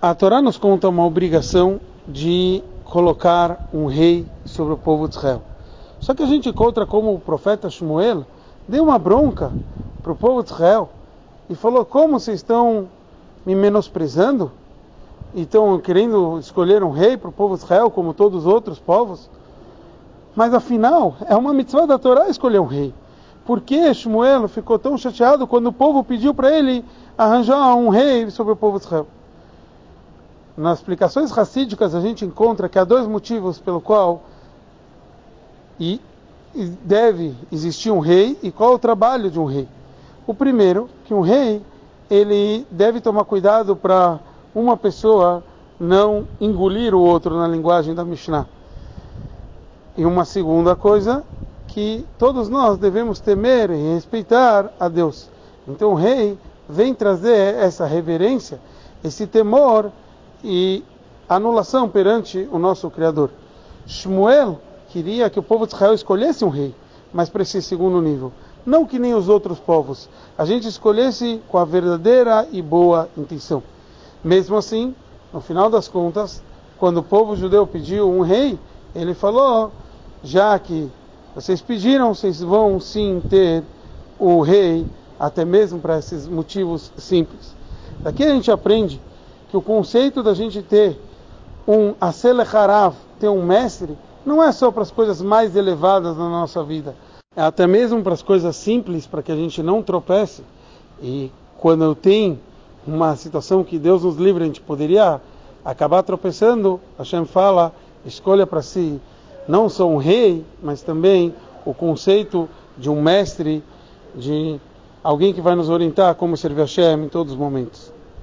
A Torá nos conta uma obrigação de colocar um rei sobre o povo de Israel. Só que a gente encontra como o profeta Shmuel deu uma bronca para o povo de Israel e falou: Como vocês estão me menosprezando? E estão querendo escolher um rei para o povo de Israel, como todos os outros povos? Mas afinal, é uma mitzvah da Torá escolher um rei. Por que Shmuel ficou tão chateado quando o povo pediu para ele arranjar um rei sobre o povo de Israel? Nas explicações racídicas a gente encontra que há dois motivos pelo qual e, deve existir um rei e qual é o trabalho de um rei. O primeiro, que um rei ele deve tomar cuidado para uma pessoa não engolir o outro na linguagem da Mishnah. E uma segunda coisa, que todos nós devemos temer e respeitar a Deus. Então o rei vem trazer essa reverência, esse temor e anulação perante o nosso Criador. Shmuel queria que o povo de Israel escolhesse um rei, mas para esse segundo nível. Não que nem os outros povos. A gente escolhesse com a verdadeira e boa intenção. Mesmo assim, no final das contas, quando o povo judeu pediu um rei, ele falou: já que vocês pediram, vocês vão sim ter o rei, até mesmo para esses motivos simples. Daqui a gente aprende que o conceito da gente ter um Aselecharav, ter um mestre, não é só para as coisas mais elevadas na nossa vida, é até mesmo para as coisas simples, para que a gente não tropece. E quando eu tenho uma situação que Deus nos livre, a gente poderia acabar tropeçando, Hashem fala, escolha para si não só um rei, mas também o conceito de um mestre, de alguém que vai nos orientar como servir a Hashem em todos os momentos.